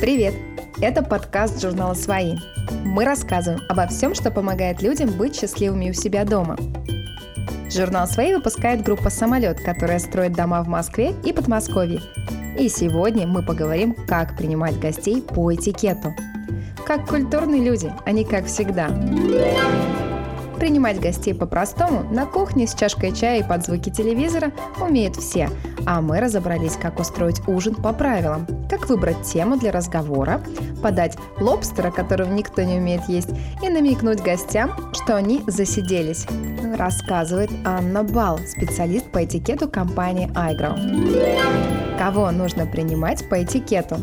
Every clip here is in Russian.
Привет! Это подкаст журнала «Свои». Мы рассказываем обо всем, что помогает людям быть счастливыми у себя дома. Журнал «Свои» выпускает группа «Самолет», которая строит дома в Москве и Подмосковье. И сегодня мы поговорим, как принимать гостей по этикету. Как культурные люди, они как всегда. Принимать гостей по-простому на кухне с чашкой чая и под звуки телевизора умеют все, а мы разобрались, как устроить ужин по правилам, как выбрать тему для разговора, подать лобстера, которого никто не умеет есть, и намекнуть гостям, что они засиделись. Рассказывает Анна Бал, специалист по этикету компании iGrow. Кого нужно принимать по этикету?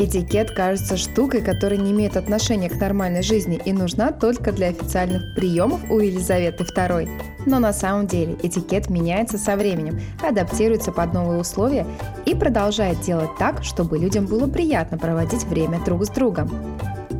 Этикет кажется штукой, которая не имеет отношения к нормальной жизни и нужна только для официальных приемов у Елизаветы II. Но на самом деле этикет меняется со временем, адаптируется под новые условия и продолжает делать так, чтобы людям было приятно проводить время друг с другом.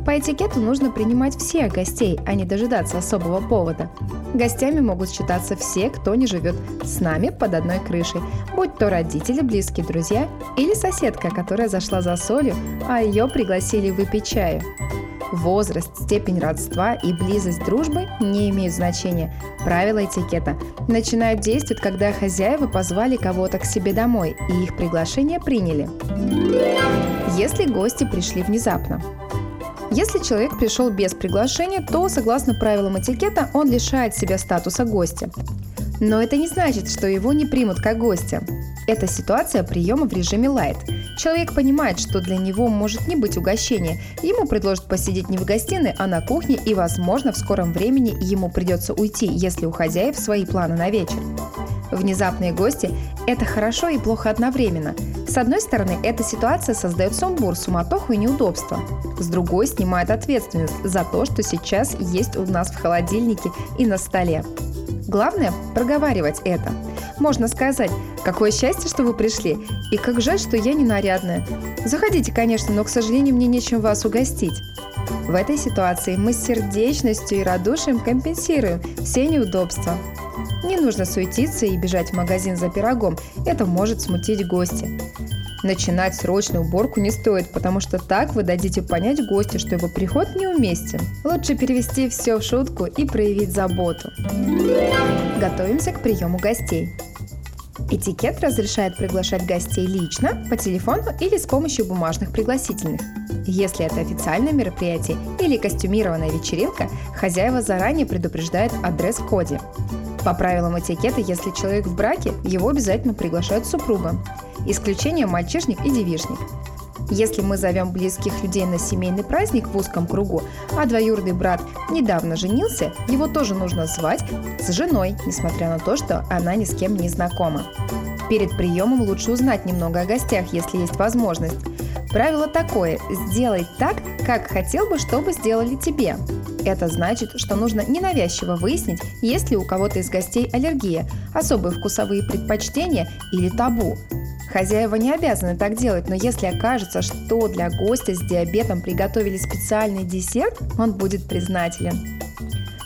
По этикету нужно принимать всех гостей, а не дожидаться особого повода. Гостями могут считаться все, кто не живет с нами под одной крышей, будь то родители, близкие друзья или соседка, которая зашла за солью, а ее пригласили выпить чаю. Возраст, степень родства и близость дружбы не имеют значения. Правила этикета начинают действовать, когда хозяева позвали кого-то к себе домой и их приглашение приняли. Если гости пришли внезапно. Если человек пришел без приглашения, то, согласно правилам этикета, он лишает себя статуса гостя. Но это не значит, что его не примут как гостя. Это ситуация приема в режиме лайт. Человек понимает, что для него может не быть угощения. Ему предложат посидеть не в гостиной, а на кухне, и, возможно, в скором времени ему придется уйти, если у хозяев свои планы на вечер. Внезапные гости – это хорошо и плохо одновременно. С одной стороны, эта ситуация создает сумбур, суматоху и неудобства. С другой, снимает ответственность за то, что сейчас есть у нас в холодильнике и на столе. Главное – проговаривать это. Можно сказать, какое счастье, что вы пришли, и как жаль, что я не нарядная. Заходите, конечно, но, к сожалению, мне нечем вас угостить. В этой ситуации мы сердечностью и радушием компенсируем все неудобства. Не нужно суетиться и бежать в магазин за пирогом, это может смутить гостя. Начинать срочную уборку не стоит, потому что так вы дадите понять гостю, что его приход неуместен. Лучше перевести все в шутку и проявить заботу. Готовимся к приему гостей. Этикет разрешает приглашать гостей лично, по телефону или с помощью бумажных пригласительных. Если это официальное мероприятие или костюмированная вечеринка, хозяева заранее предупреждают о дресс-коде. По правилам этикета, если человек в браке, его обязательно приглашают супруга. Исключение мальчишник и девишник. Если мы зовем близких людей на семейный праздник в узком кругу, а двоюродный брат недавно женился, его тоже нужно звать с женой, несмотря на то, что она ни с кем не знакома. Перед приемом лучше узнать немного о гостях, если есть возможность. Правило такое – сделай так, как хотел бы, чтобы сделали тебе. Это значит, что нужно ненавязчиво выяснить, есть ли у кого-то из гостей аллергия, особые вкусовые предпочтения или табу. Хозяева не обязаны так делать, но если окажется, что для гостя с диабетом приготовили специальный десерт, он будет признателен.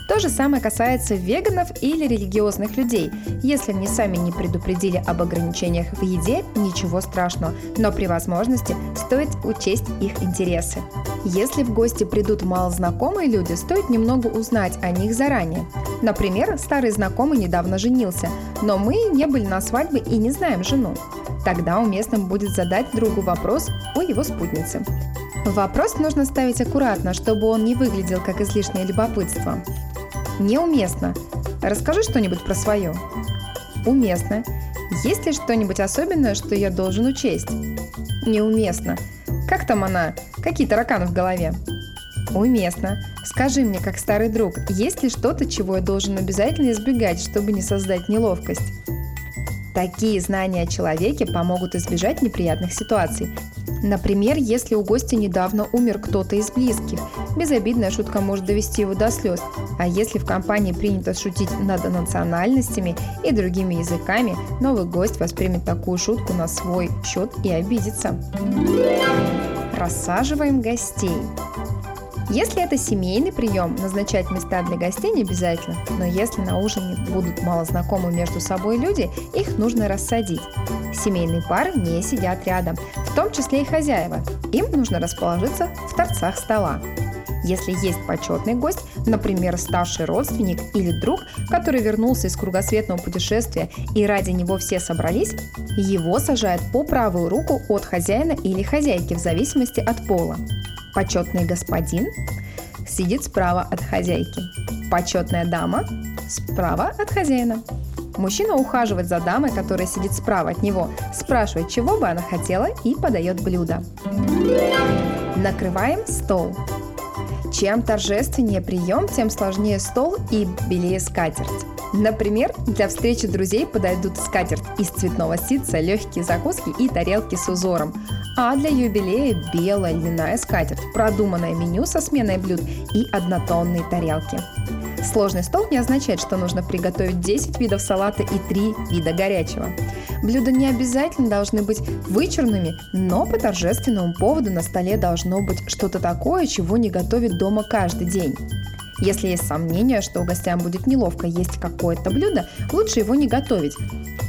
То же самое касается веганов или религиозных людей. Если они сами не предупредили об ограничениях в еде, ничего страшного, но при возможности стоит учесть их интересы. Если в гости придут малознакомые люди, стоит немного узнать о них заранее. Например, старый знакомый недавно женился, но мы не были на свадьбе и не знаем жену. Тогда уместным будет задать другу вопрос о его спутнице. Вопрос нужно ставить аккуратно, чтобы он не выглядел как излишнее любопытство. Неуместно. Расскажи что-нибудь про свое. Уместно. Есть ли что-нибудь особенное, что я должен учесть? Неуместно. Как там она? Какие тараканы в голове? Уместно. Скажи мне, как старый друг, есть ли что-то, чего я должен обязательно избегать, чтобы не создать неловкость? Такие знания о человеке помогут избежать неприятных ситуаций. Например, если у гостя недавно умер кто-то из близких, безобидная шутка может довести его до слез. А если в компании принято шутить над национальностями и другими языками, новый гость воспримет такую шутку на свой счет и обидится. Рассаживаем гостей. Если это семейный прием, назначать места для гостей не обязательно, но если на ужине будут малознакомы между собой люди, их нужно рассадить. Семейные пары не сидят рядом, в том числе и хозяева. Им нужно расположиться в торцах стола. Если есть почетный гость, например, старший родственник или друг, который вернулся из кругосветного путешествия и ради него все собрались, его сажают по правую руку от хозяина или хозяйки в зависимости от пола. Почетный господин сидит справа от хозяйки. Почетная дама справа от хозяина. Мужчина ухаживает за дамой, которая сидит справа от него, спрашивает, чего бы она хотела и подает блюдо. Накрываем стол. Чем торжественнее прием, тем сложнее стол и белее скатерть. Например, для встречи друзей подойдут скатерть из цветного ситца, легкие закуски и тарелки с узором. А для юбилея белая льняная скатерть, продуманное меню со сменой блюд и однотонные тарелки. Сложный стол не означает, что нужно приготовить 10 видов салата и 3 вида горячего. Блюда не обязательно должны быть вычурными, но по торжественному поводу на столе должно быть что-то такое, чего не готовят дома каждый день. Если есть сомнение, что гостям будет неловко есть какое-то блюдо, лучше его не готовить.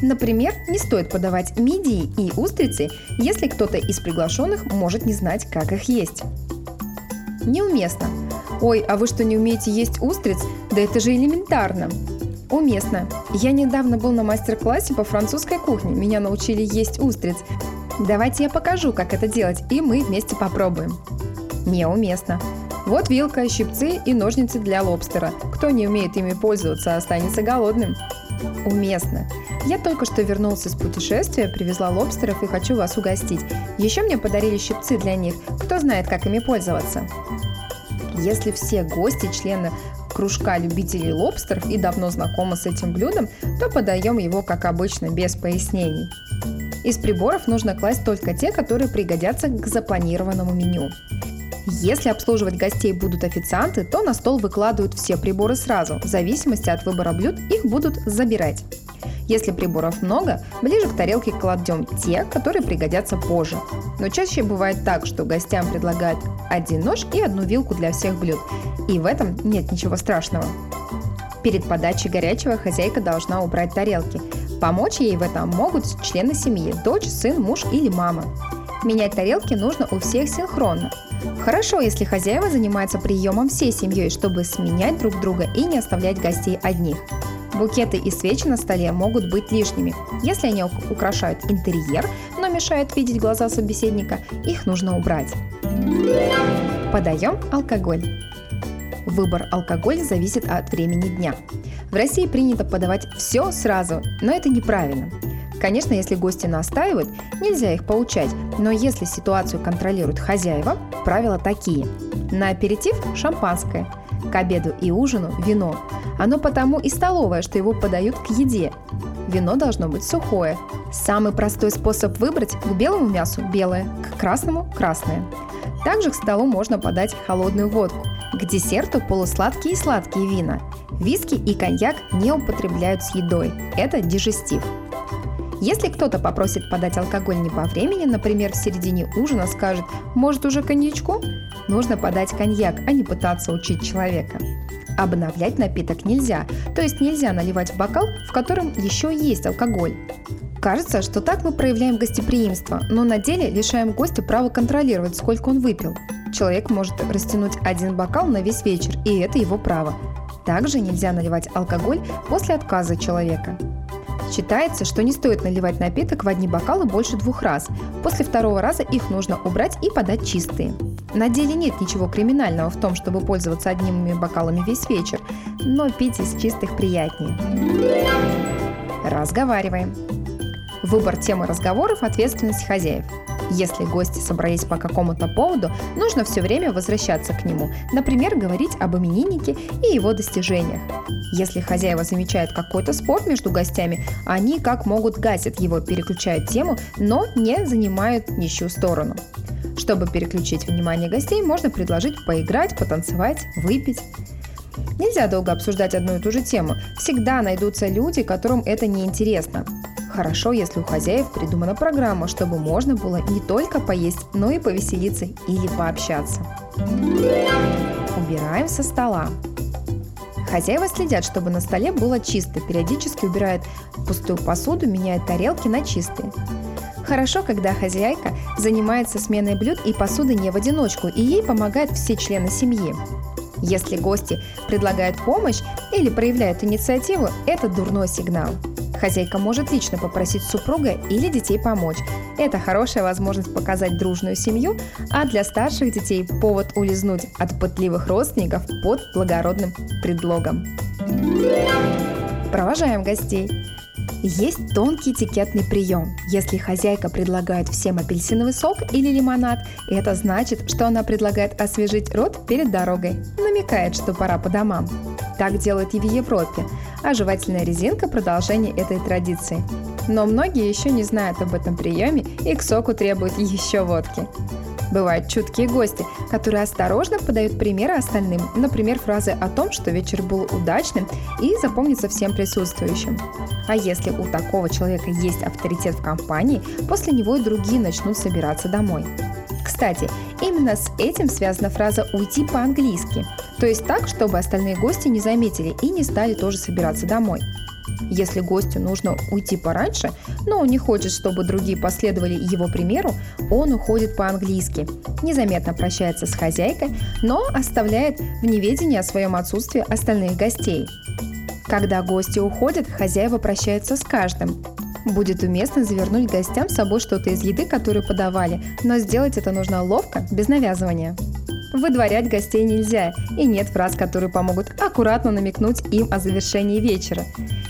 Например, не стоит подавать мидии и устрицы, если кто-то из приглашенных может не знать, как их есть. Неуместно. Ой, а вы что, не умеете есть устриц? Да это же элементарно. Уместно. Я недавно был на мастер-классе по французской кухне. Меня научили есть устриц. Давайте я покажу, как это делать, и мы вместе попробуем. Неуместно. Вот вилка, щипцы и ножницы для лобстера. Кто не умеет ими пользоваться, останется голодным. Уместно. Я только что вернулся с путешествия, привезла лобстеров и хочу вас угостить. Еще мне подарили щипцы для них. Кто знает, как ими пользоваться? Если все гости, члены кружка любителей лобстеров и давно знакомы с этим блюдом, то подаем его как обычно, без пояснений. Из приборов нужно класть только те, которые пригодятся к запланированному меню. Если обслуживать гостей будут официанты, то на стол выкладывают все приборы сразу. В зависимости от выбора блюд их будут забирать. Если приборов много, ближе к тарелке кладем те, которые пригодятся позже. Но чаще бывает так, что гостям предлагают один нож и одну вилку для всех блюд. И в этом нет ничего страшного. Перед подачей горячего хозяйка должна убрать тарелки. Помочь ей в этом могут члены семьи – дочь, сын, муж или мама. Менять тарелки нужно у всех синхронно. Хорошо, если хозяева занимаются приемом всей семьей, чтобы сменять друг друга и не оставлять гостей одних. Букеты и свечи на столе могут быть лишними. Если они украшают интерьер, но мешают видеть глаза собеседника, их нужно убрать. Подаем алкоголь. Выбор алкоголя зависит от времени дня. В России принято подавать все сразу, но это неправильно. Конечно, если гости настаивают, нельзя их поучать, но если ситуацию контролируют хозяева, правила такие. На аперитив – шампанское, к обеду и ужину – вино, оно потому и столовое, что его подают к еде. Вино должно быть сухое. Самый простой способ выбрать к белому мясу – белое, к красному – красное. Также к столу можно подать холодную водку. К десерту – полусладкие и сладкие вина. Виски и коньяк не употребляют с едой. Это дижестив. Если кто-то попросит подать алкоголь не по времени, например, в середине ужина скажет «может уже коньячку?», нужно подать коньяк, а не пытаться учить человека. Обновлять напиток нельзя, то есть нельзя наливать в бокал, в котором еще есть алкоголь. Кажется, что так мы проявляем гостеприимство, но на деле лишаем гостя права контролировать, сколько он выпил. Человек может растянуть один бокал на весь вечер, и это его право. Также нельзя наливать алкоголь после отказа человека. Считается, что не стоит наливать напиток в одни бокалы больше двух раз. После второго раза их нужно убрать и подать чистые. На деле нет ничего криминального в том, чтобы пользоваться одними бокалами весь вечер, но пить из чистых приятнее. Разговариваем. Выбор темы разговоров – ответственность хозяев. Если гости собрались по какому-то поводу, нужно все время возвращаться к нему, например, говорить об имениннике и его достижениях. Если хозяева замечают какой-то спор между гостями, они как могут гасят его, переключают тему, но не занимают ничью сторону. Чтобы переключить внимание гостей, можно предложить поиграть, потанцевать, выпить. Нельзя долго обсуждать одну и ту же тему. Всегда найдутся люди, которым это не интересно. Хорошо, если у хозяев придумана программа, чтобы можно было не только поесть, но и повеселиться или пообщаться. Убираем со стола. Хозяева следят, чтобы на столе было чисто, периодически убирают пустую посуду, меняют тарелки на чистые. Хорошо, когда хозяйка занимается сменой блюд и посуды не в одиночку, и ей помогают все члены семьи. Если гости предлагают помощь или проявляют инициативу, это дурной сигнал. Хозяйка может лично попросить супруга или детей помочь. Это хорошая возможность показать дружную семью, а для старших детей повод улизнуть от пытливых родственников под благородным предлогом. Провожаем гостей. Есть тонкий этикетный прием. Если хозяйка предлагает всем апельсиновый сок или лимонад, это значит, что она предлагает освежить рот перед дорогой, намекает, что пора по домам. Так делают и в Европе, а жевательная резинка – продолжение этой традиции. Но многие еще не знают об этом приеме и к соку требуют еще водки. Бывают чуткие гости, которые осторожно подают примеры остальным, например, фразы о том, что вечер был удачным и запомнится всем присутствующим. А если у такого человека есть авторитет в компании, после него и другие начнут собираться домой. Кстати, именно с этим связана фраза «уйти по-английски», то есть так, чтобы остальные гости не заметили и не стали тоже собираться домой. Если гостю нужно уйти пораньше, но он не хочет, чтобы другие последовали его примеру, он уходит по-английски, незаметно прощается с хозяйкой, но оставляет в неведении о своем отсутствии остальных гостей. Когда гости уходят, хозяева прощаются с каждым. Будет уместно завернуть гостям с собой что-то из еды, которую подавали, но сделать это нужно ловко, без навязывания. Выдворять гостей нельзя, и нет фраз, которые помогут аккуратно намекнуть им о завершении вечера.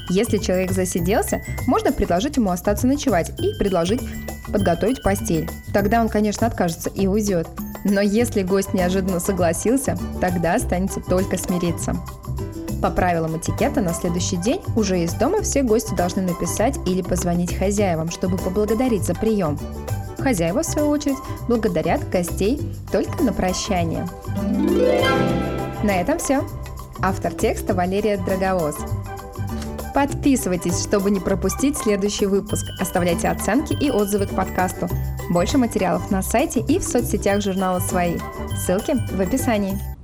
Если человек засиделся, можно предложить ему остаться ночевать и предложить подготовить постель. Тогда он, конечно, откажется и уйдет. Но если гость неожиданно согласился, тогда останется только смириться. По правилам этикета на следующий день уже из дома все гости должны написать или позвонить хозяевам, чтобы поблагодарить за прием. Хозяева, в свою очередь, благодарят гостей только на прощание. На этом все. Автор текста Валерия Драговоз. Подписывайтесь, чтобы не пропустить следующий выпуск. Оставляйте оценки и отзывы к подкасту. Больше материалов на сайте и в соцсетях журнала «Свои». Ссылки в описании.